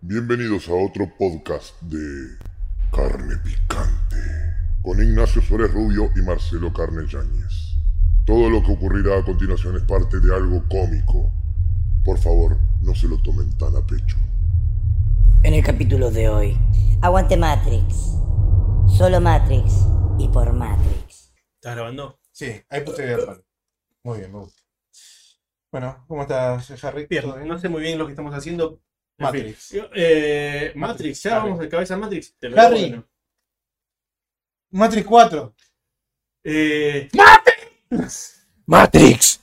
Bienvenidos a otro podcast de Carne Picante con Ignacio Suárez Rubio y Marcelo Carne Yáñez. Todo lo que ocurrirá a continuación es parte de algo cómico. Por favor, no se lo tomen tan a pecho. En el capítulo de hoy, Aguante Matrix. Solo Matrix y por Matrix. ¿Estás grabando? Sí, ahí puse grabar. Muy bien, me gusta. Bueno, ¿cómo estás, Harry? Bien, ¿Todo bien? no sé muy bien lo que estamos haciendo. En Matrix. fin. Eh, Matrix, ya Harry. vamos de cabeza a Matrix. Te lo Harry. digo, bueno. Matrix 4. Eh, Matrix.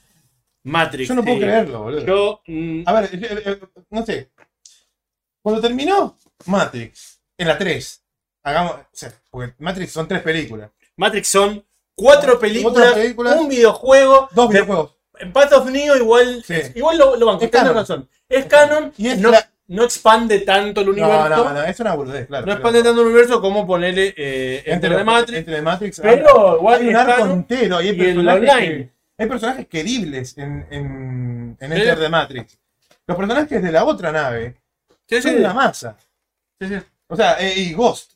Matrix. Yo no puedo sí. creerlo, boludo. Yo, mm, A ver, eh, eh, no sé. Cuando terminó Matrix, en la 3, hagamos. O sea, porque Matrix son tres películas. Matrix son cuatro películas, películas, un videojuego. Dos de- videojuegos. En Path of Neo igual, Sí. igual lo, lo banco, Es tenés canon. razón. Es canon, Y es no, la- no expande tanto el universo. No, no, no, es una boludez, claro. no expande tanto el universo como ponerle eh, Matrix. Entre the Matrix. Pero igual hay un arco entero y hay y personajes, online. que- hay personajes queribles en, en, en. Enter the Matrix. Los personajes de la otra nave Sí, sí, son una masa. sí, sí. O sea, eh, y Ghost.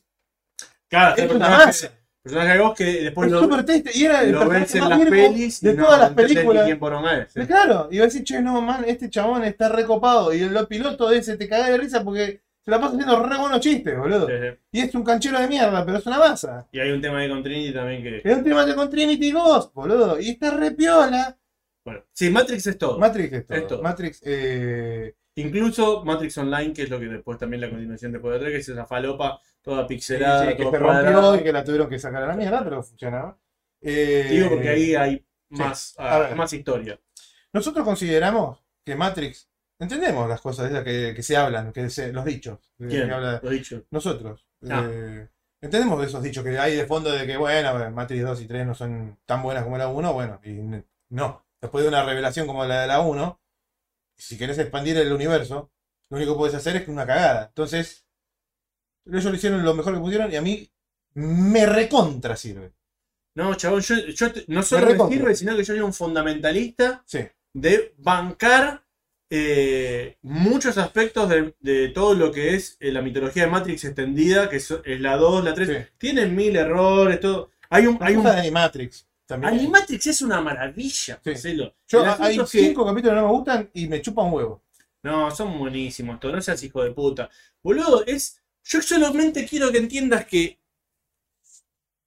Claro, Es una masa. Personaje de vos que después Es lo, súper triste. Y era el lo ves en las pelis de no todas las películas. quién poronga es, sí. Sí, Claro, y va a decir, che, no, man, este chabón está recopado. Y el piloto de ese te caga de risa porque se la pasa haciendo re buenos chistes, boludo. Sí, sí. Y es un canchero de mierda, pero es una masa. Y hay un tema de con Trinity también que. Es un tema de con Trinity y Ghost, boludo. Y está re piola. Bueno, sí, Matrix es todo. Matrix es todo. Es todo. Matrix, eh, Incluso Matrix Online, que es lo que después también la continuación después de otra, que es esa falopa toda pixelada, sí, que se rompió cuadrada. y que la tuvieron que sacar a la mierda, pero funcionaba. Eh, Digo porque ahí hay más, ah, más historia. Nosotros consideramos que Matrix. Entendemos las cosas esas que, que se hablan, que se- los dichos. ¿Quién? que habla- Lo dicho. Nosotros. Ah. eh, entendemos de esos dichos que hay de fondo de que, bueno, Matrix 2 y 3 no son tan buenas como la 1. Bueno, y no. Después de una revelación como la de la 1, si querés expandir el universo, lo único que puedes hacer es una cagada. Entonces, ellos lo hicieron lo mejor que pudieron y a mí me recontra sirve. No, chabón, yo, no solo me sirve, sino que yo soy un fundamentalista Sí. de bancar eh, muchos aspectos de, de todo lo que es eh, la mitología de Matrix extendida, que es, es la 2, la 3. Sí. Tienen mil errores, todo. Hay un, hay Hay un de Animatrix también. Animatrix es una maravilla, Sí. Marcelo. Yo, hay que- cinco capítulos que no me gustan y me chupan huevo. No, son buenísimos, todo. No seas hijo de puta. Boludo, es. Yo solamente quiero que entiendas que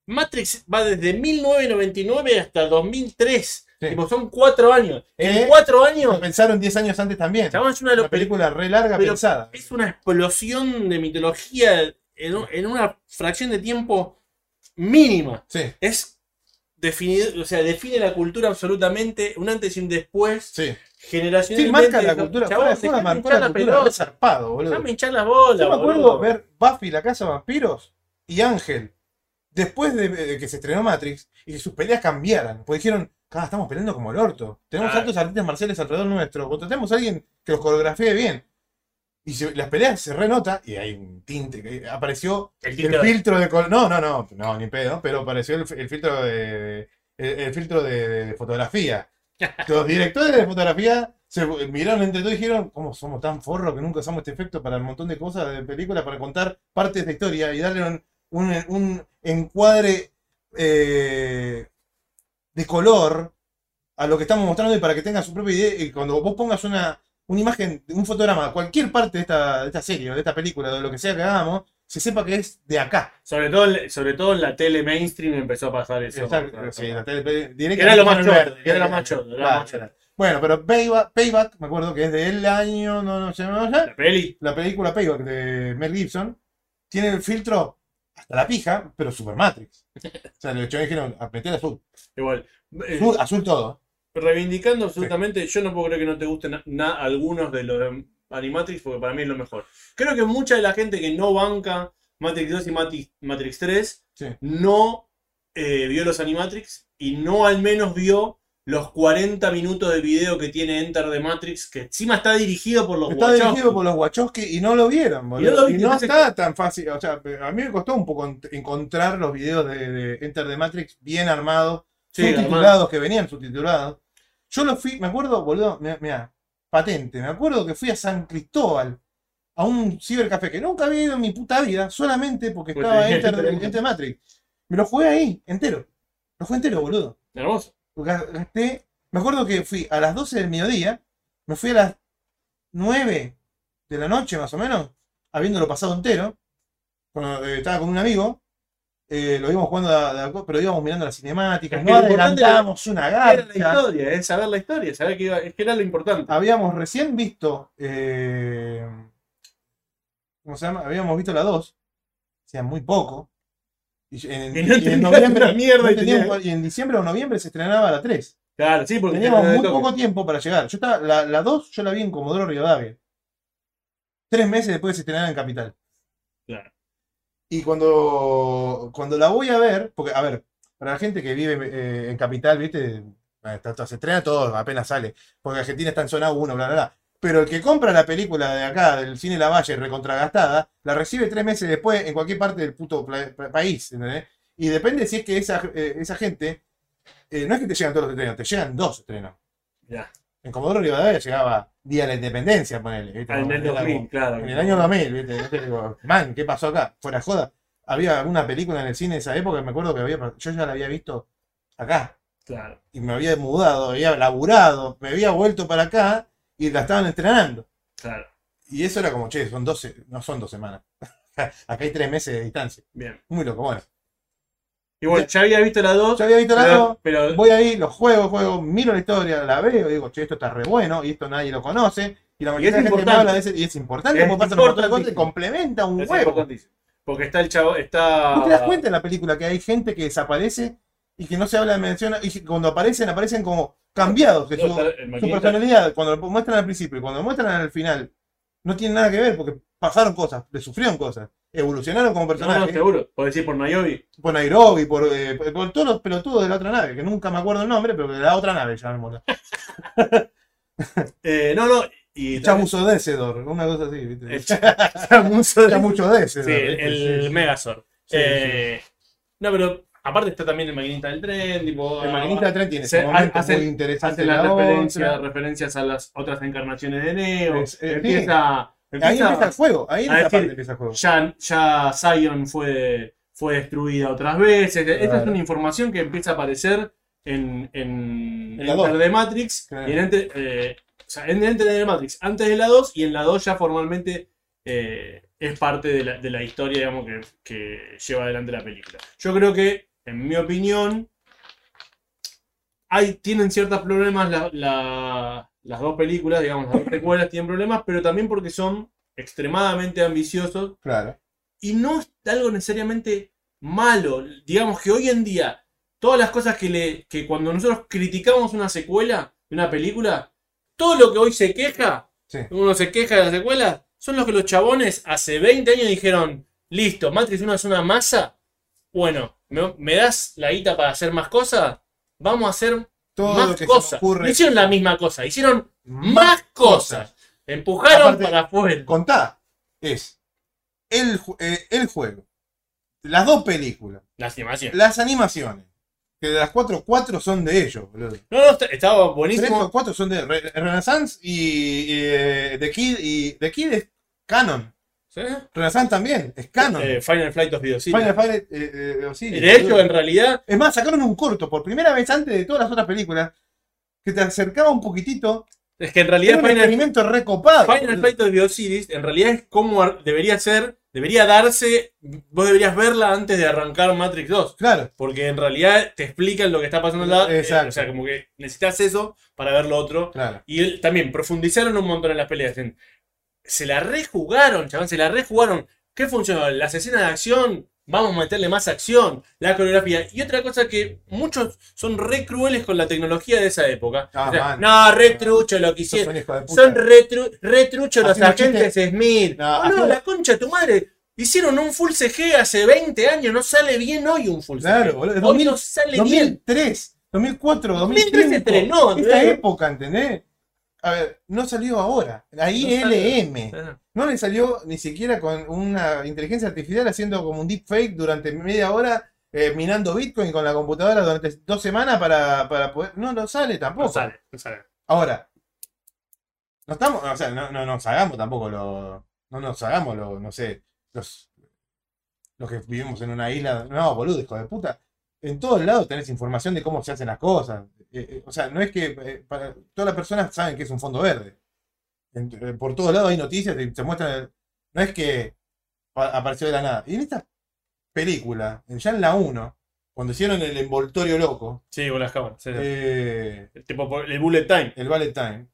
Matrix va desde 1999 hasta 2003. Sí. Tipo, son cuatro años. En ¿Eh? cuatro años, Pensaron 10 años antes también. chabón, es una, Una película re larga pensada. es una explosión de mitología en, en una fracción de tiempo mínima. Sí, Es definido, o sea, define la cultura absolutamente, un antes y un después, sí. Generacionalmente. Sí, marca la cultura. Chabón, Fuera marcó la la cultura zarpado, boludo. Déjame hinchar las bolas. Yo me acuerdo boludo. ver Buffy la casa de vampiros y Ángel después de, de que se estrenó Matrix y que sus peleas cambiaran. Porque dijeron, "Ah, estamos peleando como el orto. Tenemos Ah. tantos artistas marciales alrededor nuestro. Contratemos a alguien que los coreografee bien. Y se- las peleas se renota y hay un tinte. que apareció El el, filtro. filtro de color. No, no, no, no, ni pedo. Pero apareció el, el filtro de. El, el filtro de, de fotografía. Los directores de fotografía se miraron entre todos y dijeron, ¿cómo somos tan forros que nunca usamos este efecto para un montón de cosas de películas, para contar partes de historia y darle un, encuadre eh, de color a lo que estamos mostrando y para que tengan su propia idea? Y cuando vos pongas una, una imagen, un fotograma, cualquier parte de esta, de esta serie o de esta película, de lo que sea que hagamos, se sepa que es de acá. Sobre todo, en- sobre todo en la tele mainstream empezó a pasar eso. Exacto, sí, la tele- Que era lo más verde. era lo más choto. Bueno, pero Payback, Payback, me acuerdo que es del año, no, no sé, no sé, La peli. la película Payback de Mel Gibson, tiene el filtro hasta la pija, pero Super Matrix. O sea, los chavales dijeron, el azul. Igual. Eh, Azul, azul todo. reivindicando absolutamente, yo no puedo creer que no te gusten na- algunos de los Animatrix, porque para mí es lo mejor. Creo que mucha de la gente que no banca Matrix 2 y Matrix, Matrix 3 Sí. no eh, vio los Animatrix y no al menos vio los 40 minutos de video que tiene Enter the Matrix, que encima está dirigido por los Está Wachowski. dirigido por los Wachowski y no lo vieron, boludo. Y no lo Y viste, no entonces- está tan fácil. O sea, a mí me costó un poco encontrar los videos de, de Enter the Matrix bien armados, Sí, subtitulados, que venían subtitulados. Yo los fui, me acuerdo, boludo, mira, patente, me acuerdo que fui a San Cristóbal a un cibercafé que nunca había ido en mi puta vida, solamente porque estaba Enter, Enter- Matrix. Me lo jugué ahí, entero. Lo jugué entero, boludo. Hermoso. Ga- Gasté. Me acuerdo que fui a las 12 del mediodía, me fui a las 9 de la noche más o menos, habiéndolo pasado entero. Cuando, eh, estaba con un amigo, eh, lo íbamos jugando, a- a- pero íbamos mirando las cinemáticas, Es no adelantamos una Era la historia, es saber la historia, saber que, iba, es que era lo importante. Habíamos recién visto. eh, ¿Cómo se llama? Habíamos visto la 2. O sea, muy poco. Y en, Y no y en entendía noviembre. una mierda no y tenía- teníamos- y en diciembre o noviembre se estrenaba la 3. Claro, sí, porque Teníamos te- te muy toque. poco tiempo para llegar. Yo estaba, la, la 2 yo la vi en Comodoro Rivadavia. Tres meses después de se estrenara en Capital. Claro. Y cuando, cuando la voy a ver, porque, a ver, para la gente que vive eh, en Capital, ¿viste? Se estrena todo, apenas sale. Porque Argentina está en zona 1, bla, bla, bla. Pero el que compra la película de acá, del cine La Valle, recontragastada, la recibe tres meses después en cualquier parte del puto país. Y depende si es que esa, eh, esa gente, eh, no es que te llegan todos los estrenos, te llegan dos estrenos. Ya. En Comodoro Rivadavia llegaba Día de la Independencia, ponele. ¿viste? En el Era 2000, como- claro. en el año 2000, ¿viste? Yo te digo, man, ¿qué pasó acá? Fuera joda. Había alguna película en el cine de esa época, me acuerdo que había, yo ya la había visto acá. Claro. Y me había mudado, había laburado, me había vuelto para acá y la estaban estrenando. Claro. Y eso era como, che, son 12, no son dos semanas. acá hay tres meses de distancia. Bien. Muy loco, bueno. Y bueno, ya había visto la 2. Yo había visto la pero, dos, pero voy ahí, los juego, juego, miro la historia, la veo, digo, che, esto está re bueno y esto nadie lo conoce. Y la Y mayoría es de la gente importante. habla de ese, y es importante, Es porque de cosas y complementa un es huevo. Porque está el chavo, está. ¿No te das cuenta en la película que hay gente que desaparece y que no se habla de mención y que cuando aparecen, aparecen como cambiados de No, su, su personalidad? Cuando lo muestran al principio y cuando lo muestran al final, no tienen nada que ver porque pasaron cosas, le sufrieron cosas, evolucionaron como No, no, personajes. seguro. Por decir por Nayobi. por Nairobi, por, eh, por- por todos los pelotudos de la otra nave, que nunca me acuerdo el nombre, pero de la otra nave, llamémosla. Eh, no, no. Y Chamuso Desedor, una cosa así, ¿viste? Chamuso Chamucho Desedor. Sí, el. Megazord. Sí, Eh, No, pero aparte está también el maquinista del tren. Tipo, El maquinista de tren tiene se- ese momento hacen- muy interesante. Hace las la referencias, a las otras encarnaciones de Neo. Es- empieza, Ahí empieza- el juego, ahí en esa parte empieza el juego. ya, ya Zion fue, fue destruida otras veces. Esta es una información que empieza a aparecer en, en, En la Enter the Matrix. Claro. Y en Enter, eh, o sea, en Enter the Matrix antes de la 2 y en la 2 ya formalmente eh, es parte de la, de la historia digamos, que, que lleva adelante la película. Yo creo que, en mi opinión, hay, tienen ciertos problemas la- la- las dos películas, digamos, las dos secuelas tienen problemas, pero también porque son extremadamente ambiciosos Claro. y no es algo necesariamente malo. Digamos que hoy en día, todas las cosas que, le, que cuando nosotros criticamos una secuela de una película, todo lo que hoy se queja, Sí. uno se queja de la secuela, son los que los chabones hace 20 años dijeron, listo, Matrix 1 es una masa, bueno, ¿me, me das la guita para hacer más cosas? Vamos a hacer Todo lo más que se cosas. ocurre. No hicieron la misma cosa, hicieron más cosas. Empujaron Aparte- para afuera. Contá, es el, eh, el juego, las dos películas, La animación. las animaciones, que de las cuatro, cuatro son de ellos, boludo. No, no, est- estaba Tres buenísimo. o cuatro son de Re- Renaissance y, y, eh, The Kid, y The Kid es canon. ¿Sí? Renaissance también, es canon. Eh, Final Flight of City. Final Fight, eh, eh, Osiris, de hecho, en realidad, Es más, sacaron un corto por primera vez antes de todas las otras películas que te acercaba un poquitito. es que en Era realidad un Final, experimento recopado. Final Flight of Series, en realidad es como debería ser, debería darse, vos deberías verla antes de arrancar Matrix 2. Claro, Porque en realidad te explican lo que está pasando la. eh, Exacto. o sea, como que necesitas eso para ver lo otro. claro. Y también profundizaron un montón en las peleas. en- se la rejugaron, chabón, se la rejugaron. ¿Qué funcionó? Las escenas de acción, vamos a meterle más acción, la coreografía. Y otra cosa que muchos son re crueles con la tecnología de esa época. Ah, O sea, no, re trucho lo que hicieron. puta. Son re, tru- re trucho los agentes Smith. No, No, no, haciendo- la concha de tu madre. Hicieron un full CG hace 20 años, no sale bien hoy un full Claro, CG. 2000, no sale bien. 2003, 2004, 2003 2005. se estrenó, Esta ¿entendés? época, ¿entendés? A ver, no salió ahora. La No ILM. No le salió ni siquiera con una inteligencia artificial haciendo como un deepfake durante media hora, eh, minando Bitcoin con la computadora durante dos semanas para, para poder. No, no sale tampoco. No sale, no sale. Ahora, no estamos, o sea, no, no nos hagamos tampoco los, no nos hagamos, lo- no sé, los, los que vivimos en una isla. No, boludo, hijo de puta. En todos lados tenés información de cómo se hacen las cosas. Eh, eh, o sea, no es que eh, para, todas las personas saben que es un fondo verde. En- por todos lados hay noticias y se muestran. No es que pa- apareció de la nada. Y en esta película, en- ya en la 1, cuando hicieron el envoltorio loco, Sí, con las cámaras. sí, El tipo el bullet time. el Ballet Time,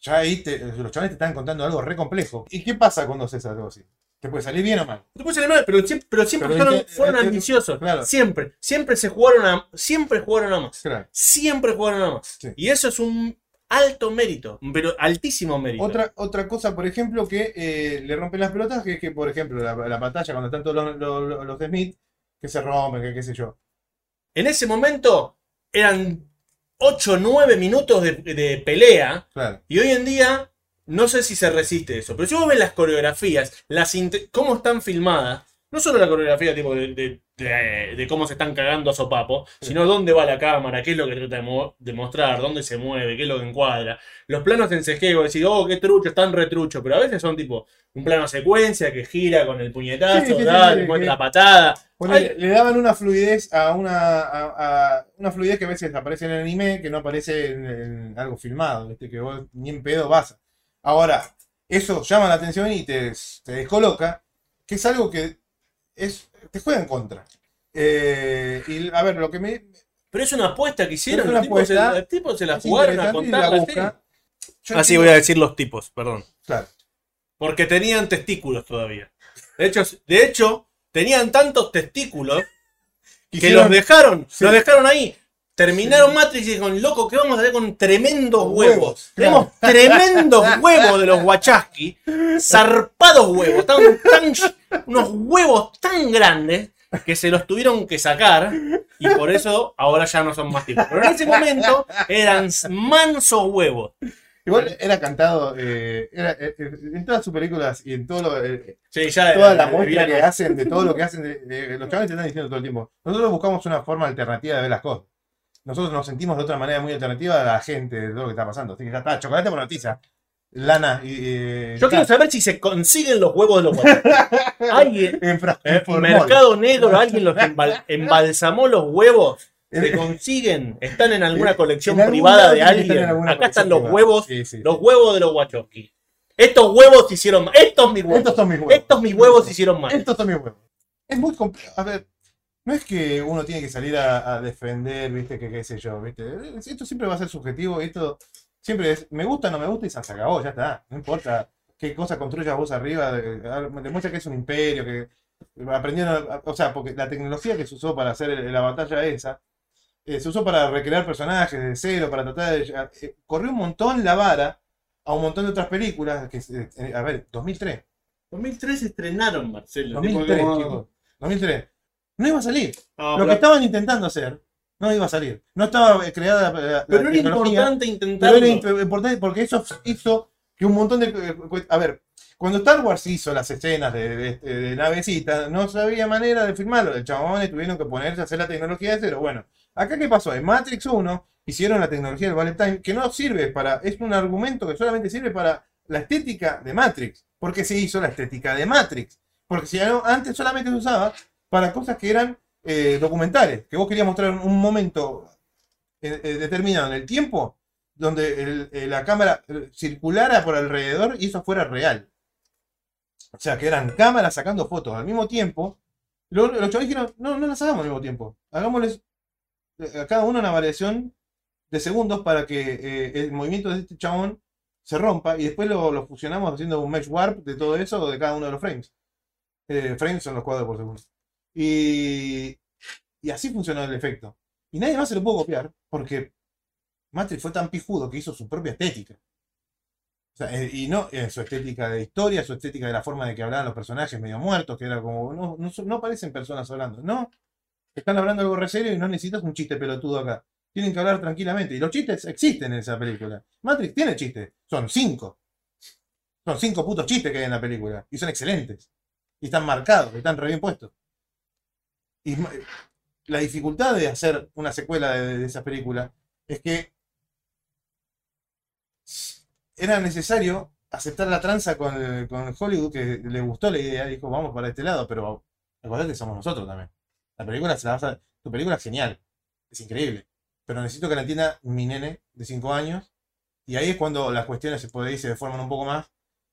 ya ahí te- los chavales te están contando algo re complejo. ¿Y qué pasa cuando haces algo así? ¿Te puede salir bien o mal? Te puede salir mal, pero siempre, pero siempre Pero fueron, ambiciosos. claro. Siempre. Siempre se jugaron a. Siempre jugaron a más. Claro. Siempre jugaron a más. Sí. Y eso es un alto mérito. Pero altísimo mérito. Otra, otra cosa, por ejemplo, que eh, le rompen las pelotas, que es que, por ejemplo, la, la pantalla, cuando están todos los, los, los de Smith, que se rompen, que qué sé yo. En ese momento eran 8 o 9 minutos de, de pelea. Claro. Y hoy en día, no sé si se resiste eso. Pero si vos ves las coreografías, las cómo están filmadas, no solo la coreografía tipo de, de- de- de cómo se están cagando a sopapo, sino dónde va la cámara, qué es lo que trata de, mo- de mostrar, dónde se mueve, qué es lo que encuadra. Los planos en CG, vos decís, oh, qué trucho, están retrucho, pero a veces son tipo un plano secuencia que gira con el puñetazo, Sí, sí, sí, da, sí, muestra la patada. Ay. le daban una fluidez a una, a, a- una fluidez que a veces aparece en el anime, que no aparece en, en algo filmado, ¿viste? que vos ni en pedo vas. Ahora, eso llama la atención y te, te descoloca, que es algo que es, te juega en contra. Eh, y a ver, lo que me, Pero es una apuesta que hicieron, los tipos, se, apuesta. los tipos se la jugaron a contar la Así entiendo- voy a decir los tipos, perdón. Claro. Porque tenían testículos todavía. De hecho, de hecho tenían tantos testículos que los dejaron, Sí. los dejaron ahí. Terminaron Matrix y dijeron, loco, ¿qué vamos a hacer con tremendos huevos? Huevos, Tenemos tremendos huevos de los Wachowski, zarpados huevos, tan, tan- unos huevos tan grandes que se los tuvieron que sacar y por eso ahora ya no son más tipos. Pero en ese momento eran mansos huevos. Igual era cantado, eh, era, eh, eh, en todas sus películas y en todo lo, eh, Sí, ya toda la muestra que hacen, de todo lo que hacen, de- de- los chavales te están diciendo todo el tiempo. Nosotros buscamos una forma alternativa de ver las cosas. Nosotros nos sentimos de otra manera muy alternativa a la gente de todo lo que está pasando. Así que ya está, chocolate por noticia. Lana y. eh, Yo quiero saber si se consiguen los huevos de los huevos. Alguien, en por Mercado Negro, alguien los embal- embalsamó los huevos. Se Eh, consiguen, están en alguna colección en algún privada de alguien. Acá están colección los huevos, Sí, sí. los huevos de los Wachowski. Estos huevos hicieron más. Estos mis huevos. Estos son mis huevos. Estos mis huevos hicieron más. Estos son mis huevos. Es muy complejo. A ver, no es que uno tiene que salir a, a defender, viste, que qué sé yo, viste. Esto siempre va a ser subjetivo, esto siempre es, me gusta, no me gusta y se acabó, ya está. No importa qué cosa construyas vos arriba, demuestra que es un imperio, que aprendieron, o sea, porque la tecnología que se usó para hacer la batalla esa, eh, se usó para recrear personajes de cero, para tratar de... llegar- eh, corrió un montón la vara a un montón de otras películas, que, eh, a ver, 2003. 2003 estrenaron, Marcelo. 2003, Tipo, chicos. 2003. No iba a salir. No, Lo pero- que estaban intentando hacer no iba a salir. No estaba creada la, la- pero era importante pero intentarlo. era imp- importante porque eso hizo que un montón de... eh, A ver, cuando Star Wars hizo las escenas de, de, de navecita, no sabía manera de filmarlo. Los chabones tuvieron que ponerse a hacer la tecnología de cero. Bueno, acá qué pasó? En Matrix 1 hicieron la tecnología del Ballet Time, que no sirve para... Es un argumento que solamente sirve para la estética de Matrix. Porque se hizo la estética de Matrix. Porque si antes solamente se usaba para cosas que eran eh, documentales, que vos querías mostrar un momento eh, eh, determinado en el tiempo donde la cámara circulara por alrededor y eso fuera real. O sea, que eran cámaras sacando fotos al mismo tiempo. Luego los chavales dijeron, no, no las hagamos al mismo tiempo. Hagámosles a cada uno una variación de segundos para que el movimiento de este chabón se rompa y después lo, fusionamos haciendo un mesh warp de todo eso de cada uno de los frames. Frames son los cuadros por segundo. Y, y así funcionó el efecto. Y nadie más se lo pudo copiar porque Matrix fue tan pijudo que hizo su propia estética. Eh, y no eh, su estética de historia, su estética de la forma de que hablaban los personajes medio muertos, que era como, no, no parecen personas hablando. No, están hablando algo re serio y no necesitas un chiste pelotudo acá. Tienen que hablar tranquilamente. Y los chistes existen en esa película. Matrix tiene chistes. Son cinco. Son cinco putos chistes que hay en la película. Y son excelentes. Y están marcados, están re bien puestos. Y la dificultad de hacer una secuela de, de esa película es que era necesario aceptar la tranza con, Hollywood, que le gustó la idea, dijo, vamos para este lado, pero acordate somos nosotros también. La película se la vas a- Tu película es genial, es increíble, pero necesito que la entienda mi nene de 5 años, y ahí es cuando las cuestiones se puede se deforman un poco más,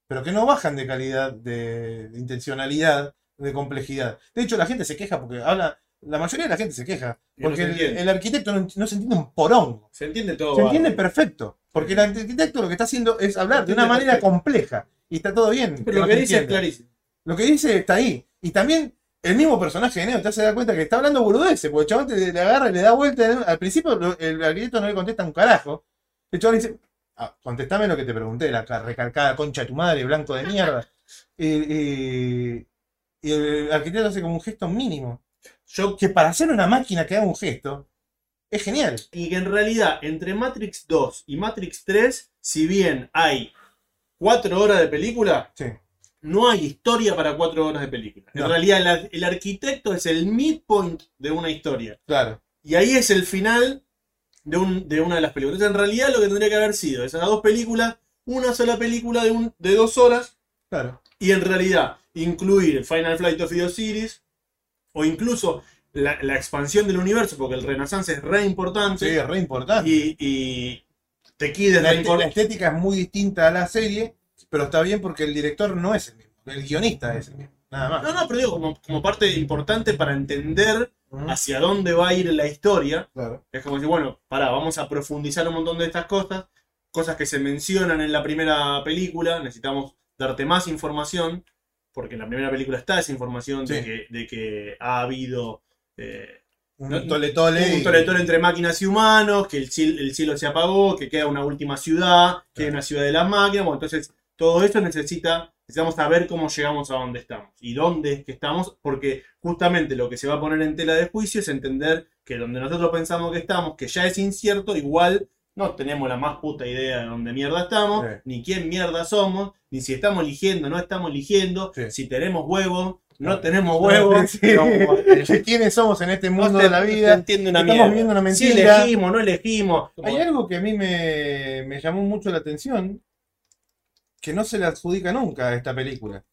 pero que no bajan de calidad, de intencionalidad, de complejidad. De hecho, la gente se queja porque habla, la mayoría de la gente se queja, no porque se el, arquitecto no, no se entiende un porongo. Se entiende todo. Se entiende perfecto. Porque el arquitecto lo que está haciendo es hablar de una manera perfecto. compleja. Y está todo bien. Pero lo que dice es clarísimo. Lo que dice está ahí. Y también el mismo personaje de Neo te hace dar cuenta que está hablando boludeces. Porque el chabón te le agarra y le da vuelta. Al principio el arquitecto no le contesta un carajo. El chabón le dice, ah, contestame lo que te pregunté, la ca- recalcada concha de tu madre, blanco de mierda. Y, y- y el arquitecto hace como un gesto mínimo. Yo Que para hacer una máquina que haga un gesto, es genial. y que en realidad entre Matrix 2 y Matrix 3, si bien hay 4 horas de película, Sí. no hay historia para 4 horas de película. En realidad el arquitecto es el midpoint de una historia. Claro. Y ahí es el final de, un- de una de las películas. Entonces, en realidad lo que tendría que haber sido esas dos películas, una sola película de, un, de dos horas, Claro. y en realidad incluir Final Flight of the Osiris, o incluso la, la expansión del universo, porque el Renaissance es re importante. Sí, es re importante. Y, y es La, re est- la importante. estética es muy distinta a la serie, pero está bien porque el director no es el mismo. El guionista es el mismo. Nada más. No, no, pero digo, como, como parte importante para entender hacia dónde va a ir la historia. Claro. Es como decir, bueno, pará, vamos a profundizar un montón de estas cosas, cosas que se mencionan en la primera película, necesitamos darte más información, porque en la primera película está esa información de, que, de que ha habido eh, Un No- tole tole. un toletón entre máquinas y humanos, que el cielo, el cielo se apagó, que queda una última ciudad, que hay Claro. una ciudad de las máquinas, bueno, entonces todo eso necesita, necesitamos saber cómo llegamos a donde estamos y dónde es que estamos, porque justamente lo que se va a poner en tela de juicio es entender que donde nosotros pensamos que estamos, que ya es incierto, igual no tenemos la más puta idea de dónde mierda estamos, Sí. ni quién mierda somos, ni si estamos eligiendo, no estamos eligiendo, Sí. si tenemos huevos, no tenemos huevos, Sí. no, ¿Quiénes somos en este mundo no de la vida? una Estamos viviendo una Si mentira. elegimos, no elegimos. Hay algo que a mí me, me llamó mucho la atención, que no se le adjudica nunca a esta película,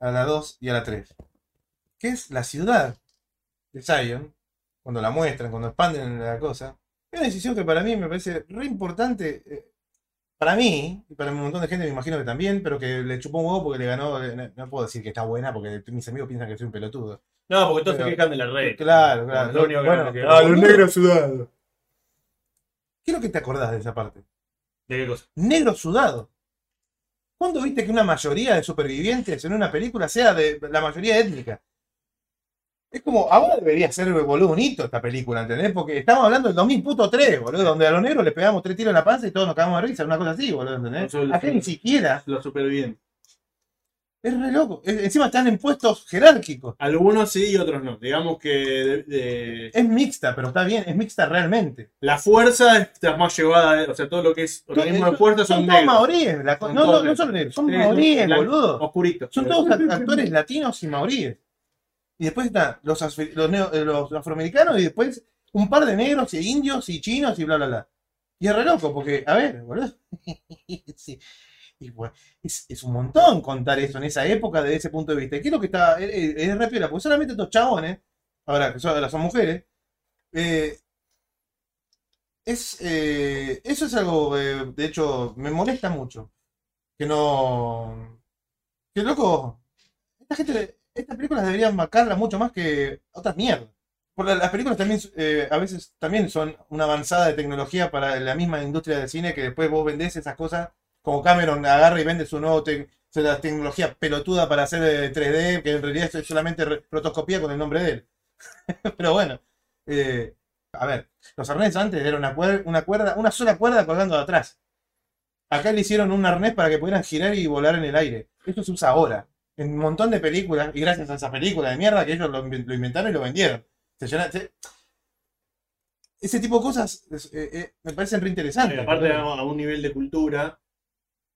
a la 2 y a la 3, que es la ciudad de Zion, cuando la muestran, cuando expanden la cosa. Es una decisión que para mí me parece re importante, eh, para mí, y para un montón de gente me imagino que también, pero que le chupó un huevo porque le ganó, eh, no, no puedo decir que está buena porque mis amigos piensan que soy un pelotudo. No, porque todos se quejan de la red. Claro, claro. Lo único que Bueno, no me pero queda. boludo, sudados. ¿Qué es lo que te acordás de esa parte? ¿De qué cosa? negro sudado. ¿Cuándo viste que una mayoría de supervivientes en una película sea de la mayoría étnica? Es como, ahora debería ser, boludo, un hito esta película, ¿entendés? Porque estamos hablando del 2003, boludo, donde a los negros le pegamos tres tiros en la panza y todos nos cagamos de risa, una cosa así, boludo, ¿entendés? Son- Acá ni siquiera. Los supervivientes. Es re loco. Encima están en puestos jerárquicos. Algunos sí y otros no. Digamos que de- de- Es mixta, pero está bien, es mixta realmente. la fuerza está más llevada, o sea, todo lo que es organismo de fuerza son, son negros. maoríes. la Son no, no, no solo negros, son Sí, maoríes, boludo. Oscuritos. Son todos act- actores latinos y maoríes. Y después están los, eh, los afroamericanos y después un par de negros y indios y chinos y bla, bla, bla. Y es re loco porque, a ver, boludo. Sí. Y, bueno, es, un montón contar eso en esa época desde ese punto de vista. ¿Y ¿Qué es lo que está? Es, es, es re piola, porque solamente estos chabones, ahora que son, mujeres, eh, es, eh, eso es algo, eh, de hecho, me molesta mucho. Que no. Que loco. Esta gente, estas películas deberían marcarla mucho más que otras mierdas. Porque las películas también, eh, a veces también son una avanzada de tecnología para la misma industria del cine que después vos vendés esas cosas, como Cameron agarra y vende su nuevo tecnología pelotuda para hacer eh, 3D, que en realidad es solamente re- rotoscopía con el nombre de él. Pero bueno, eh, a ver, los arneses antes era una, cuer- una cuerda, una sola cuerda colgando de atrás. Acá le hicieron un arnés para que pudieran girar y volar en el aire. Esto se usa ahora. En un montón de películas, y gracias a esa película de mierda que ellos lo, inven- lo inventaron y lo vendieron. Se llena- se- Ese tipo de cosas eh, eh, me parecen re interesantes. Aparte a, un nivel de cultura,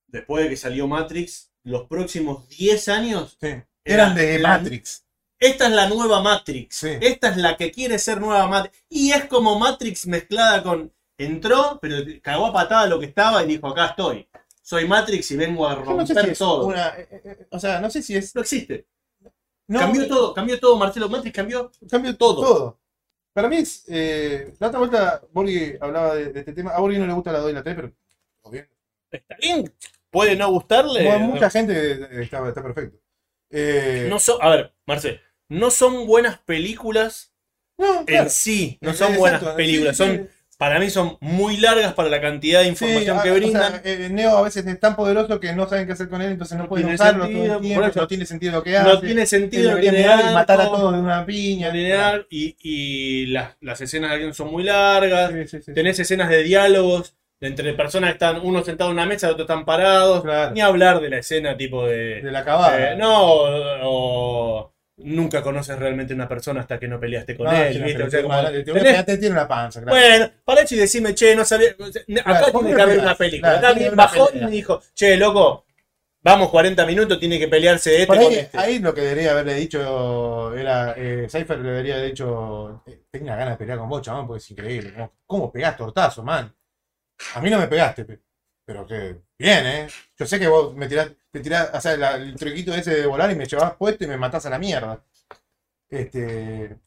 después de que salió Matrix, los próximos 10 años, Sí. Eran de la- Matrix. esta es la nueva Matrix. Sí. Esta es la que quiere ser nueva Matrix. Y es como Matrix mezclada con... Entró, pero cagó a patada lo que estaba y dijo, acá estoy. Soy Matrix y vengo a romper no sé si es todo. una. eh, eh, o sea, no sé si es. No existe. No, cambió todo, cambió todo, Marcelo. Matrix cambió. Cambio Todo. todo. Para mí es. eh, la otra vuelta, Borghi hablaba de, de este tema. A Borghi no le gusta la 2 y la 3, pero. Está bien. Puede no gustarle. Mucha gente eh, está, está perfecto. Eh, No son, a ver, Marce, no son buenas películas no, claro. en sí. No Eh, son exacto, buenas películas. sí. Son, para mí son muy largas para la cantidad de información ah, que o brindan. sea, eh, Neo a veces es tan poderoso que no saben qué hacer con él, entonces no, No pueden usarlo todo sentido, el tiempo, por eso. no tiene sentido lo que no hace. tiene sentido, no tiene y matar a todos de una piña. y, y las, las escenas de acción son muy largas. Sí, sí, sí. Tenés escenas de diálogos entre personas que están uno sentado en una mesa, otros están parados. Claro. Ni hablar de la escena tipo de. De la acabada. eh, no, o, nunca conoces realmente una persona hasta que no peleaste con él. sí, ¿viste? pero O sea, tiene como- una- tiene tenés- una- tiene una panza, claro. Bueno, para y decime, che, no sabía. Acá Claro, ¿por tiene que haber una película. Claro, Acá bajó y me dijo, che, loco, vamos 40 minutos, tiene que pelearse este con ahí, este. ahí lo que debería haberle dicho era. Eh, Cypher le debería haber dicho. Eh, tenía ganas de pelear con vos, chabón, porque es increíble. ¿Cómo, cómo pegás tortazo, man? A mí no me pegaste, pe- pero que. Bien, ¿eh? Yo sé que vos me tirás. Te tirás, o sea, la- el truquito ese de volar y me llevás puesto y me matás a la mierda. Este.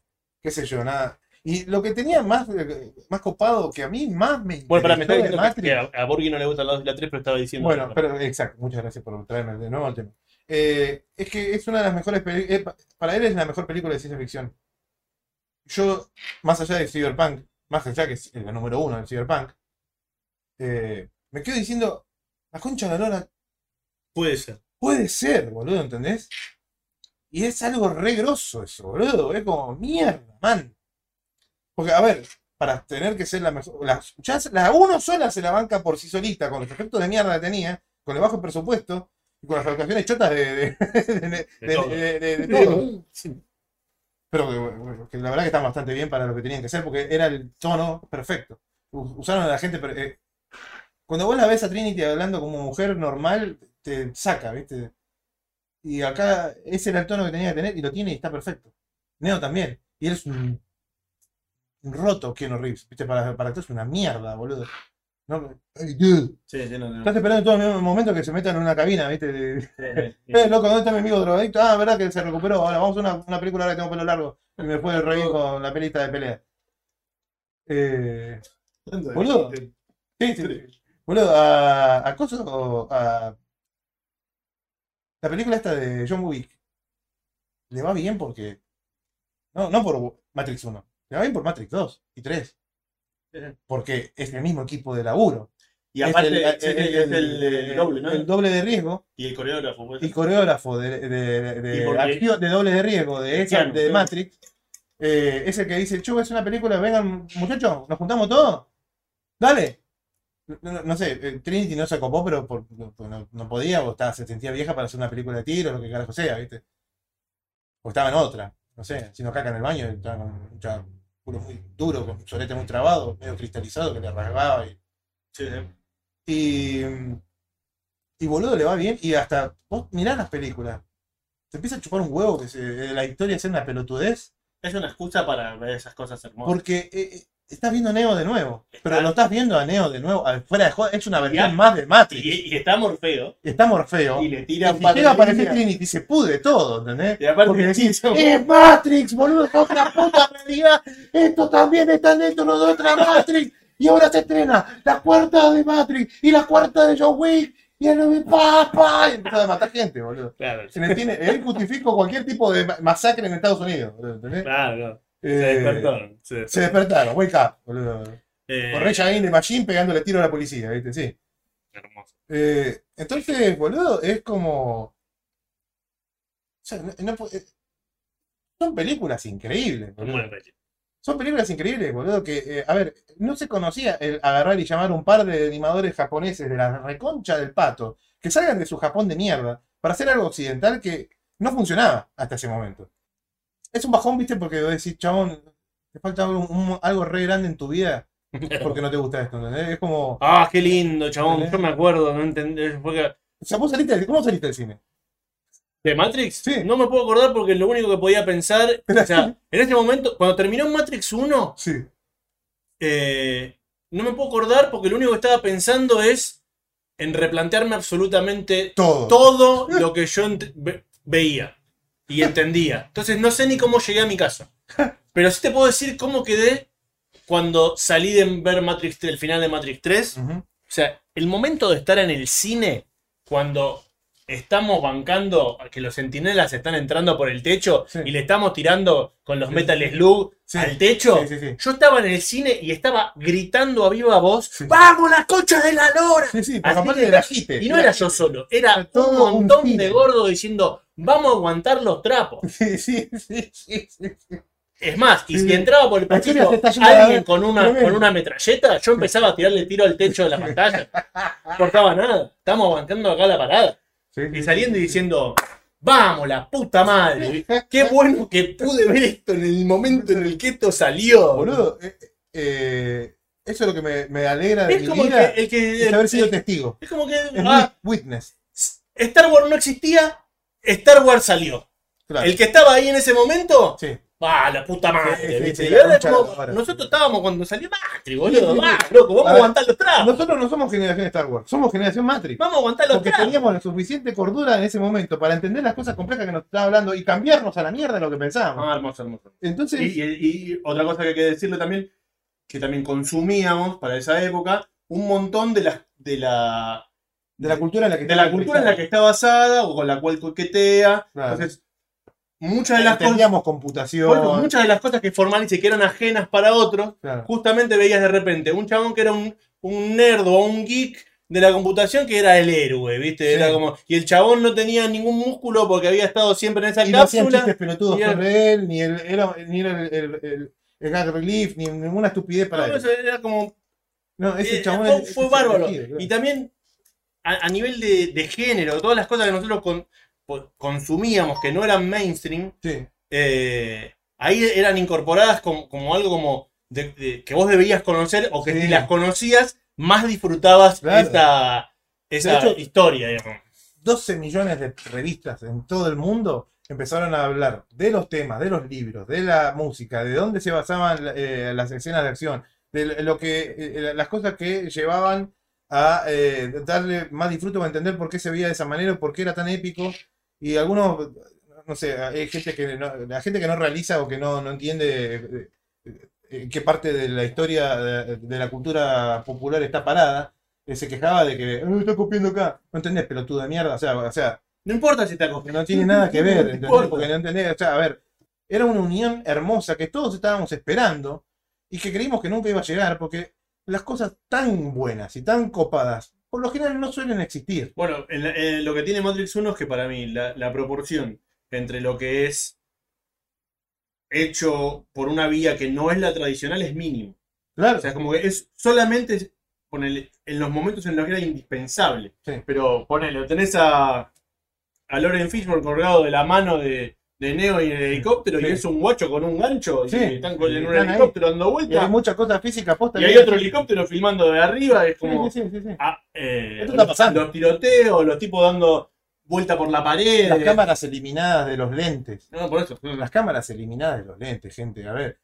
Qué sé yo, nada. Y lo que tenía más, eh, más copado, que a mí más me Bueno, para me está diciendo Matrix- que a, a Borghi no le gusta la 2 y la 3, pero estaba diciendo. bueno, pero exacto, muchas gracias por traerme de nuevo al tema. Eh, es que es una de las mejores películas, para él es la mejor película de ciencia ficción. Yo, más allá de Cyberpunk, más allá que es la número uno del Cyberpunk, eh, me quedo diciendo, la concha de la lora puede ser. puede ser, boludo, ¿entendés? Y es algo re grosso eso, boludo, es como mierda, man. Porque, a ver, para tener que ser la mejor, la, ya la uno sola se la banca por sí solita, con los efectos de mierda que tenía, con el bajo presupuesto, y con las fabricaciones chotas de, de, de- de- todo. Pero que, bueno, que la verdad que están bastante bien para lo que tenían que hacer, porque era el tono perfecto. Usaron a la gente. Eh, cuando vos la ves a Trinity hablando como mujer normal, te saca, ¿viste? Y acá ese era el tono que tenía que tener y lo tiene y está perfecto. Neo también. Y él es un, un roto Keanu Reeves, ¿viste? Para, para actor es una mierda, boludo. No, hey, dude. Sí, sí, no, no. Estás esperando en todo el momento que se metan en una cabina, ¿viste? Sí, eh, loco, ¿dónde está mi amigo drogadicto? Ah, verdad que se recuperó. Ahora vamos a una, una película ahora que tengo pelo largo. Y me fue reír con la pelita de pelea. Eh, boludo. Sí, sí, sí. Boludo, a, a coso, a la película esta de John Wick le va bien porque no, no por Matrix 1, le va bien por Matrix 2 y 3. Porque es el mismo equipo de laburo. Y Es aparte, el- sí, el- es el, el doble, ¿no? el doble de riesgo y el coreógrafo. pues. y coreógrafo de, de, de- Y porque- acción- de doble de riesgo de, esa, de. Matrix, eh, es el que dice, Chu, es una película, vengan muchachos, nos juntamos todos, dale. No, no- no sé, eh, Trinity no se copó, pero por- por- no, no podía, o estaba, se sentía vieja para hacer una película de tiro, lo que carajo sea, ¿viste? O estaba en otra, no sé, haciendo caca en el baño, estaba con mucha culo muy duro, con un solete muy trabado, medio cristalizado, que le rasgaba y Sí, sí. y, y boludo, le va bien. Y hasta vos mirás las películas. Te empieza a chupar un huevo que se- la historia sea una pelotudez. Es una excusa para ver esas cosas hermosas. Porque eh, eh, estás viendo a Neo de nuevo. Pero lo estás viendo a Neo de nuevo. Fuera de es una versión Ya. más de Matrix. Y, y está Morfeo. Está Morfeo. Y Y, le tira un si llega a aparecer. Trinity, se pudre todo, ¿entendés? Y aparte Porque decís, ¡Es Matrix, boludo! ¡Es otra puta realidad! Esto también está dentro de otra Matrix. Y ahora se estrena la cuarta de Matrix y la cuarta de John Wick. Y el de papá. Y empieza a matar gente, boludo. Claro, Se le tiene, él justificó cualquier tipo de ma- masacre en Estados Unidos, ¿entendés? claro, claro. Se Eh, despertaron. Se Se despertaron, wake up, boludo. Eh, Con Rey Against the Machine pegándole tiro a la policía, ¿viste? Sí. hermoso. Eh, entonces, boludo, es como. O sea, no- no pu- son películas increíbles, boludo. Buena. Son películas increíbles, boludo. Que, eh, a ver, no se conocía el agarrar y llamar a un par de animadores japoneses de la reconcha del pato que salgan de su Japón de mierda para hacer algo occidental que no funcionaba hasta ese momento. Es un bajón, viste, porque decís, chabón, te falta un- un- algo re grande en tu vida porque no te gusta esto, ¿entendés? Es como. Ah, qué lindo, chabón. ¿Entendés? Yo me acuerdo, no porque- O sea, vos saliste del- ¿Cómo saliste del cine? ¿De Matrix? Sí. No me puedo acordar porque lo único que podía pensar. O sea, en este momento, cuando terminó Matrix 1, Sí. eh, no me puedo acordar porque lo único que estaba pensando es. en replantearme absolutamente Todo. todo lo que yo veía y entendía. Entonces no sé ni cómo llegué a mi casa. Pero sí te puedo decir cómo quedé cuando salí de ver Matrix 3, el final de Matrix 3. Ujú. O sea, el momento de estar en el cine, cuando estamos bancando que los sentinelas están entrando por el techo Sí. y le estamos tirando con los Sí, Metal. Slug Sí. al techo, yo estaba en el cine y estaba gritando a viva voz. ¡Vamos, la concha de la lora! Aparte agite. Y no era yo solo, era Era todo un montón de gordos diciendo, vamos a aguantar los trapos. Sí, sí, sí, sí, sí. Es más, y si entraba por el pasillo alguien con una, con una metralleta, yo empezaba a tirarle tiro al techo de la pantalla. No importaba nada. Estamos aguantando acá la parada. Sí, Y saliendo y diciendo, vamos, la puta madre. Qué bueno que pude ver esto en el momento en el que esto salió. Boludo, eh, eh, eso es lo que me, me alegra de Es mi como el que, el que- es haber sido el- testigo. es como que Es ah, witness. Star Wars no existía, Star Wars salió. Claro. El que estaba ahí en ese momento, Sí. ¡Ah, la puta madre! Nosotros estábamos cuando salió Matrix, boludo. sí, Va, sí. loco, vamos A aguantar los trapos. Nosotros no somos generación Star Wars, somos generación Matrix. Vamos a aguantar los Porque trapos. teníamos la suficiente cordura en ese momento para entender las cosas complejas que nos estaba hablando y cambiarnos a la mierda de lo que pensábamos. Ah, hermoso, hermoso. Entonces, Y, y- y otra cosa que hay que decirle también, que también consumíamos para esa época un montón de la, de la, de la cultura en la que de la cultura en la que está basada o con la cual coquetea. Claro. Entonces, muchas de las cosas, Entendíamos computación. bueno, muchas de las cosas que formales y que eran ajenas para otros, Claro. justamente veías de repente un chabón que era un, un nerd o un geek de la computación que era el héroe, ¿viste? Sí. Era como, y el chabón no tenía ningún músculo porque había estado siempre en esa Y no hacían cápsula. chistes pelotudos era- sobre él, ni, el, era, ni era el, el, el- el gag relief, ni ninguna estupidez para No, él. eso era como No, ese Eh, chabón fue, es- fue bárbaro. claro. Y también a, a nivel de, de género, todas las cosas que nosotros con- consumíamos que no eran mainstream, Sí, eh, ahí eran incorporadas como, como algo como de- de- que vos debías conocer o que Sí. si las conocías, más disfrutabas Claro. esa, esa De hecho- historia. digamos. 12 millones de revistas en todo el mundo empezaron a hablar de los temas, de los libros, de la música, de dónde se basaban eh, las escenas de acción, de lo que, eh, las cosas que llevaban a eh, darle más disfrute o a entender por qué se veía de esa manera, por qué era tan épico. Y algunos, no sé, hay gente que no, la gente que no realiza o que no, no entiende eh, eh, en qué parte de la historia de, de la cultura popular está parada, eh, se quejaba de que "Eh, está copiando acá. No entendés, pelotudo de mierda. O sea, o sea, No importa si que acoges. no tiene nada que ver, No ¿entendés? Porque no entendés, o sea, a ver, era una unión hermosa que todos estábamos esperando y que creímos que nunca iba a llegar porque las cosas tan buenas y tan copadas, por lo general no suelen existir. Bueno, en la- en lo que tiene Matrix 1 es que para mí la, la proporción entre lo que es hecho por una vía que no es la tradicional es mínimo. Claro, O sea, es como que es solamente ponele, en los momentos en los que era indispensable. Sí. Pero ponele, tenés a, a Loren Fishburne colgado de la mano de, de Neo y en el helicóptero Sí. y es un guacho con un gancho Sí, y están en un ahí. helicóptero dando y hay vueltas. muchas cosas físicas posta Y hay otro helicóptero filmando de arriba, es como sí, sí, sí, sí. ah, eh, Esto está pasando. los tiroteos, los tipos dando vuelta por la pared. Las cámaras eliminadas de los lentes. No, por eso. Las cámaras eliminadas de los lentes, gente. A ver,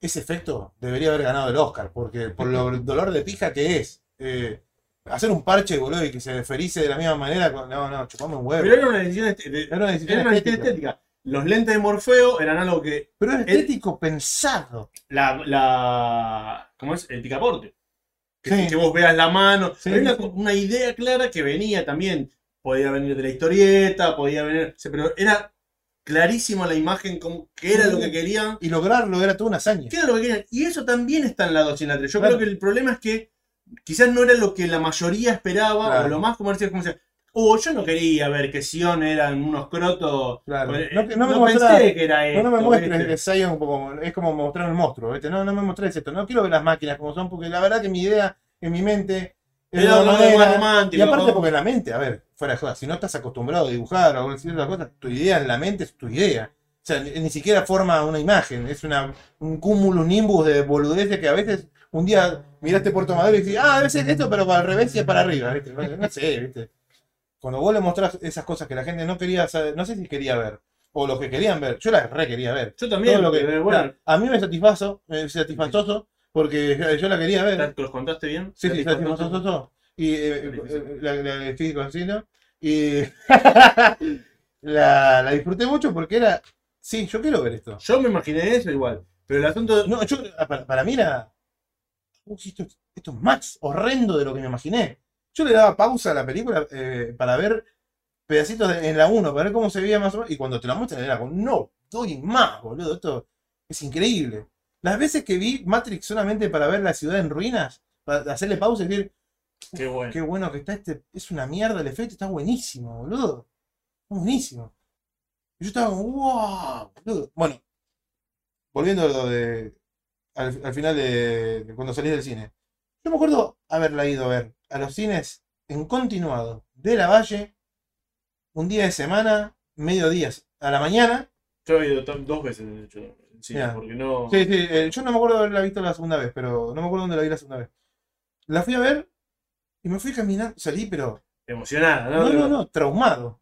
ese efecto debería haber ganado el Oscar, porque por lo dolor de pija que es. eh, hacer un parche, boludo, y que se desferice de la misma manera. con- No, no, chupame un huevo. Pero era una decisión, est- de- Era una decisión era una decisión estética. Los lentes de Morfeo eran algo que Pero es estético pensado. la, la ¿cómo es? El picaporte. Que, Sí. que vos veas la mano. Sí, sí. una, una idea clara que venía también. Podía venir de la historieta, podía venir. Pero era clarísima la imagen, como que era Sí. lo que querían. Y lograrlo era toda una hazaña. ¿Qué era lo que querían? Y eso también está en la 2 y en la 3. Yo Claro. creo que el problema es que quizás no era lo que la mayoría esperaba, Claro. o lo más comercial como Oh, yo no quería ver que Sion eran unos crotos. Claro. Eh, No- no me mostrás- que era No, esto. no me muestres que como, es como mostrar el monstruo, ¿viste? No, no me mostrés esto. No quiero ver las máquinas como son, porque la verdad que mi idea en mi mente es Era una manera. romántico. Y aparte ¿no? porque la mente, a ver, fuera de joda, si no estás acostumbrado a dibujar o a decir otras cosas, tu idea en la mente es tu idea. O sea, ni, siquiera forma una imagen, es una, un cúmulo, un nimbus de boludeces que a veces un día miraste Puerto Madero y dices, ah, debe ser esto, pero para al revés y es para arriba, ¿viste? No, no sé, ¿viste? Cuando vos le mostrás esas cosas que la gente no quería saber, no sé si quería ver, o los que querían ver, yo las re quería ver. Yo también, Todo lo que, porque, bueno, a mí me satisfazo, me satisfazoso, porque yo la quería ver. ¿te los contaste bien? Sí, ¿Te sí, satisfazoso. Y eh, eh, la, la, la físico casino. Y la, la disfruté mucho porque era. Sí, yo quiero ver esto. Yo me imaginé eso igual. Pero el asunto. No, yo, para, para mí era. "Uy, esto, esto es más horrendo de lo que me imaginé. Yo le daba pausa a la película eh, para ver pedacitos de- en la 1, para ver cómo se veía más o menos. Y cuando te la muestran era como, no, doy más, boludo. Esto es increíble. Las veces que vi Matrix solamente para ver la ciudad en ruinas, para hacerle pausa y decir, Qué bueno. qué bueno que está este. Es una mierda el efecto, está buenísimo, boludo. Está buenísimo. Y yo estaba wow, boludo. Bueno, volviendo a lo de. Al, al final de, de cuando salí del cine. Yo me acuerdo haberla ido a ver a los cines en continuado de la Valle, un día de semana, mediodías a la mañana. Yo he ido dos veces, de hecho, en cine, Mira. porque no. Sí, sí, eh, yo no me acuerdo de haberla visto la segunda vez, pero no me acuerdo dónde la vi la segunda vez. La fui a ver y me fui caminando, salí, pero. Emocionada, ¿no? No, no, no, traumado.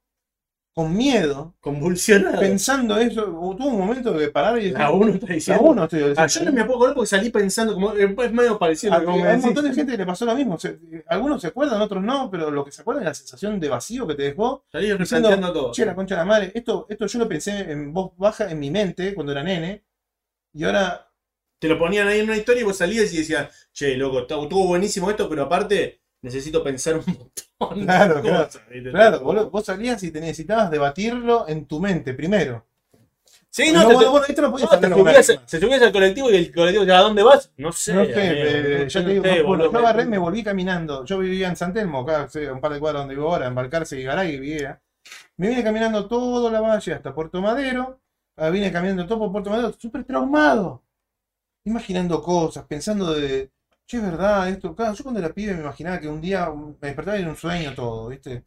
Con miedo, Convulsionada. pensando eso. Tuve un momento de parar y La uno está la diciendo. uno estoy Ah, yo no me puedo acordar porque salí pensando, como eh, es medio parecido a Ah, Hay un montón de gente que le pasó lo mismo. Se- algunos se acuerdan, otros no, pero lo que se acuerdan es la sensación de vacío que te dejó. Salí diciendo, replanteando todo. Che, la concha de la madre, esto, esto yo lo pensé en voz baja en mi mente cuando era nene. Y ahora, Te lo ponían ahí en una historia y vos salías y decías, che, loco, estuvo buenísimo esto, pero aparte necesito pensar un montón Claro, de claro. claro, vos salías y te necesitabas debatirlo en tu mente primero. Sí, no, no, te, bueno, bueno, esto no podías no, te subías, se subías al colectivo y el colectivo decía, ¿a dónde vas? No sé. No sé, amigo, eh, te digo, sé, agarré, me volví caminando. Yo vivía en San Telmo, acá sí, un par de cuadras donde vivo ahora, en Balcarce y Garay vivía. Me vine caminando toda la valle hasta Puerto Madero. ah, Vine caminando todo por Puerto Madero, súper traumado. Imaginando cosas, pensando de, che, es verdad, esto. Claro, yo cuando era pibe me imaginaba que un día me despertaba y era un sueño todo, ¿viste?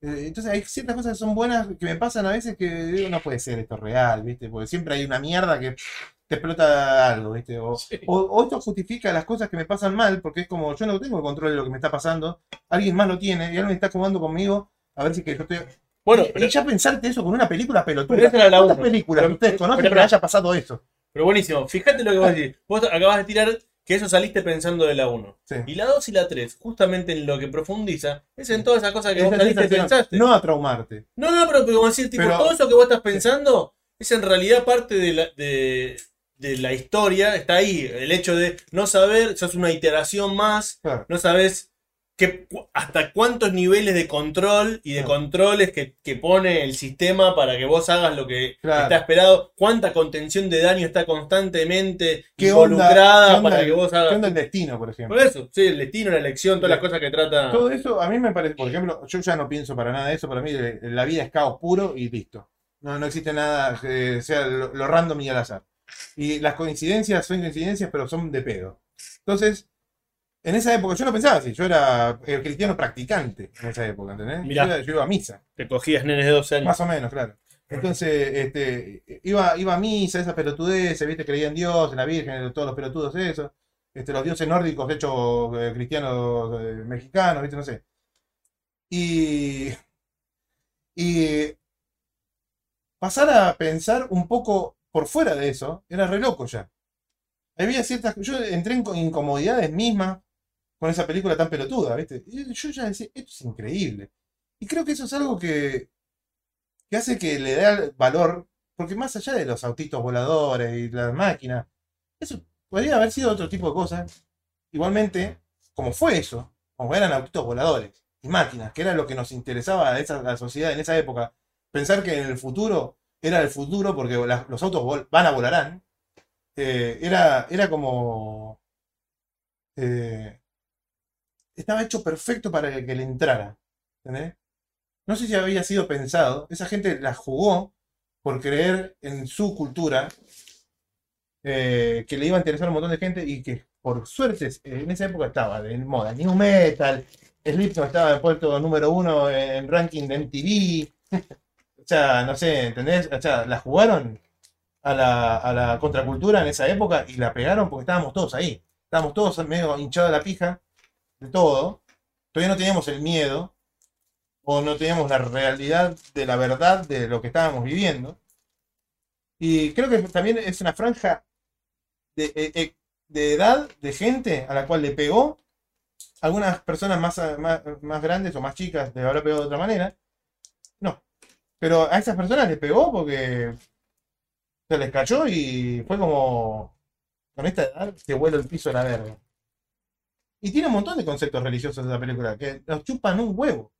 Eh, Entonces hay ciertas cosas que son buenas que me pasan a veces que digo, no puede ser esto real, ¿viste? Porque siempre hay una mierda que te explota algo, ¿viste? O, Sí. o, o esto justifica las cosas que me pasan mal, porque es como yo no tengo el control de lo que me está pasando, alguien más lo tiene y alguien está jugando conmigo a ver si que yo estoy. Bueno, y, pero, y ya pensarte eso con una película pelotuda. Pero la ¿Cuántas uno. películas Pero- ustedes pero- conocen pero- que haya pasado eso? pero buenísimo. Fíjate lo que vos decís. Vos acabas de tirar que eso saliste pensando de la 1. Sí. Y la 2 y la 3, justamente en lo que profundiza, es en todas esas cosas que vos saliste y pensaste. no a traumarte. No, no, pero, pero como decir, tipo, Pero- todo eso que vos estás pensando es en realidad parte de la, de, de la historia, está ahí. El hecho de no saber, sos una iteración más, Claro. no sabes qué, hasta cuántos niveles de control y de Claro. controles que, que pone el sistema para que vos hagas lo que Claro. está esperado, cuánta contención de daño está constantemente ¿Qué onda- involucrada qué onda para que vos ¿Qué hagas. onda el destino, por ejemplo? Por eso, sí, el destino, la elección, todas las cosas que trata. Todo eso a mí me parece, por ejemplo, yo ya no pienso para nada de eso, para mí eh, la vida es caos puro y listo. No, no existe nada que sea lo, lo random y al azar. Y las coincidencias son coincidencias, pero son de pedo. Entonces, en esa época yo no pensaba así, yo era eh, cristiano practicante en esa época, ¿entendés? Yo, Mirá. era- yo iba a misa, Te cogías nenes de 12 años. más o menos, claro. Entonces, este, iba, iba a misa, esas pelotudeces, ¿viste? Creía en Dios, en la Virgen, en todos los pelotudos esos. Este, los dioses nórdicos hechos eh, cristianos eh, mexicanos, ¿viste? No sé. Y, y pasar a pensar un poco por fuera de eso, era re loco ya. Había ciertas. Yo entré en co- incomodidades mismas con esa película tan pelotuda, ¿viste? Yo ya decía, esto es increíble. Y creo que eso es algo que, que hace que le dé valor, porque más allá de los autitos voladores y las máquinas, eso podría haber sido otro tipo de cosas. Igualmente, como fue eso, como eran autitos voladores y máquinas, que era lo que nos interesaba a esa, la sociedad en esa época, pensar que en el futuro era el futuro porque los autos van a volarán, eh, era, era como... eh, estaba hecho perfecto para que, le entrara. ¿entendés? No sé si había sido pensado. Esa gente la jugó por creer en su cultura, eh, que le iba a interesar a un montón de gente y que por suerte en esa época estaba de moda. New Metal, Slipknot estaba en puesto número uno en ranking de MTV. o sea, no sé, ¿entendés? O sea, la jugaron a la, a la contracultura en esa época y la pegaron porque estábamos todos ahí. Estábamos todos medio hinchados de la pija de todo. Todavía no teníamos el miedo o no teníamos la realidad de la verdad de lo que estábamos viviendo. Y creo que también es una franja de, eh, eh, edad de gente a la cual le pegó algunas personas más, más, más grandes o más chicas les habrá pegado de otra manera. No. Pero a esas personas les pegó porque se les cayó y fue como. Con esta edad se vuela el piso de la verga. Y tiene un montón de conceptos religiosos esa película que los chupan un huevo.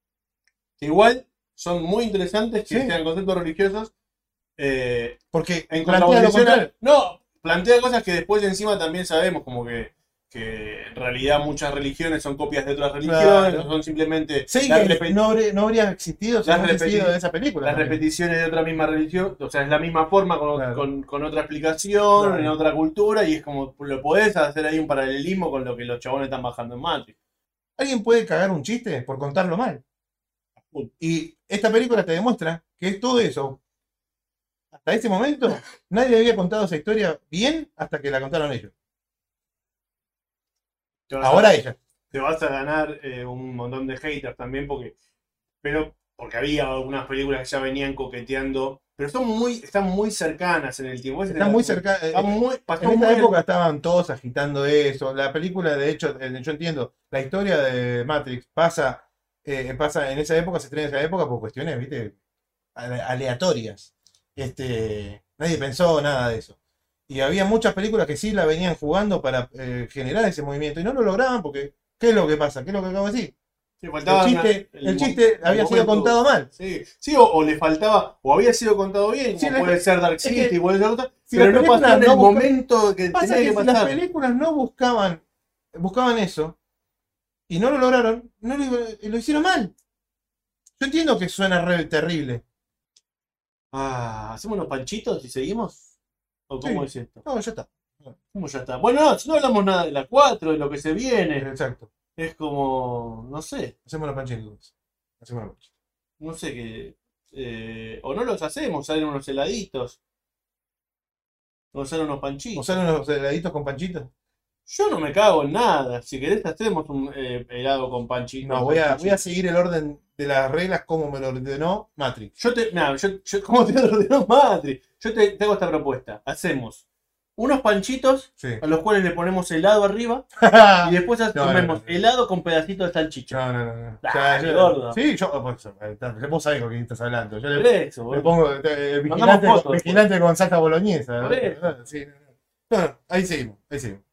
Igual son muy interesantes que Sí. sean conceptos religiosos. eh, Porque en plantea lo. No, plantea cosas que después encima también sabemos, como que, que en realidad muchas religiones son copias de otras religiones, Claro. o son simplemente Sí, que no, habría, no habría existido si no sido de esa película. las también. repeticiones de otra misma religión, o sea, es la misma forma con, Claro. con- con otra explicación, Claro. en otra cultura, y es como lo podés hacer ahí un paralelismo con lo que los chabones están bajando en Matrix. Alguien puede cagar un chiste por contarlo mal. Y esta película te demuestra que es todo eso. Hasta ese momento, nadie había contado esa historia bien hasta que la contaron ellos. Te vas a- Ahora ella. te vas a ganar eh, un montón de haters también porque pero porque había algunas películas que ya venían coqueteando pero son muy están muy cercanas en el tiempo Está muy cerca. eh, Están muy- pasó En esta muy- época estaban todos agitando eso. La película, de hecho, eh, yo entiendo, la historia de Matrix pasa, eh, pasa en esa época, se estrena en esa época por cuestiones, viste, ale- aleatorias. Este, nadie pensó nada de eso. Y había muchas películas que sí la venían jugando para eh, generar ese movimiento y no lo lograban porque, ¿qué es lo que pasa? ¿Qué es lo que acabo de decir? sí, El chiste, una- el mo- chiste el había sido contado mal. sí, sí, o, o le faltaba o había sido contado bien Sí, como puede ser Dark es City que puede ser otra si pero no películas en el no momento que Pasa tenía que que si las películas no buscaban, buscaban eso y no lo lograron, no lo, lo hicieron mal. Yo entiendo que suena re terrible. ah hacemos unos panchitos y seguimos o cómo Sí. es esto No, ya está. cómo ya está bueno no, si no hablamos nada de la 4 de lo que se viene Exacto. es como no sé Hacemos los panchitos. Hacemos los panchitos. no sé qué. eh, o no los hacemos, salen unos heladitos. O salen unos panchitos. ¿O salen unos heladitos con panchitos? Yo no me cago en nada. Si querés, hacemos un eh, helado con panchitos. No, voy a, voy a seguir el orden de las reglas como me lo ordenó Matrix. Yo te. Nah, yo, yo, ¿Cómo te lo ordenó Matrix? Yo te tengo esta propuesta. Hacemos unos panchitos Sí. a los cuales le ponemos helado arriba y después no, comemos no. helado con pedacitos de salchicha. No, no, no. no. Dale, yo- gordo. Sí, yo. Pues, eh, vos sabés con quién estás hablando. Yo le, eso, pongo eh, vigilante, fotos, vigilante con salsa boloñesa. Sí, no, no. No, no, ahí seguimos, ahí seguimos.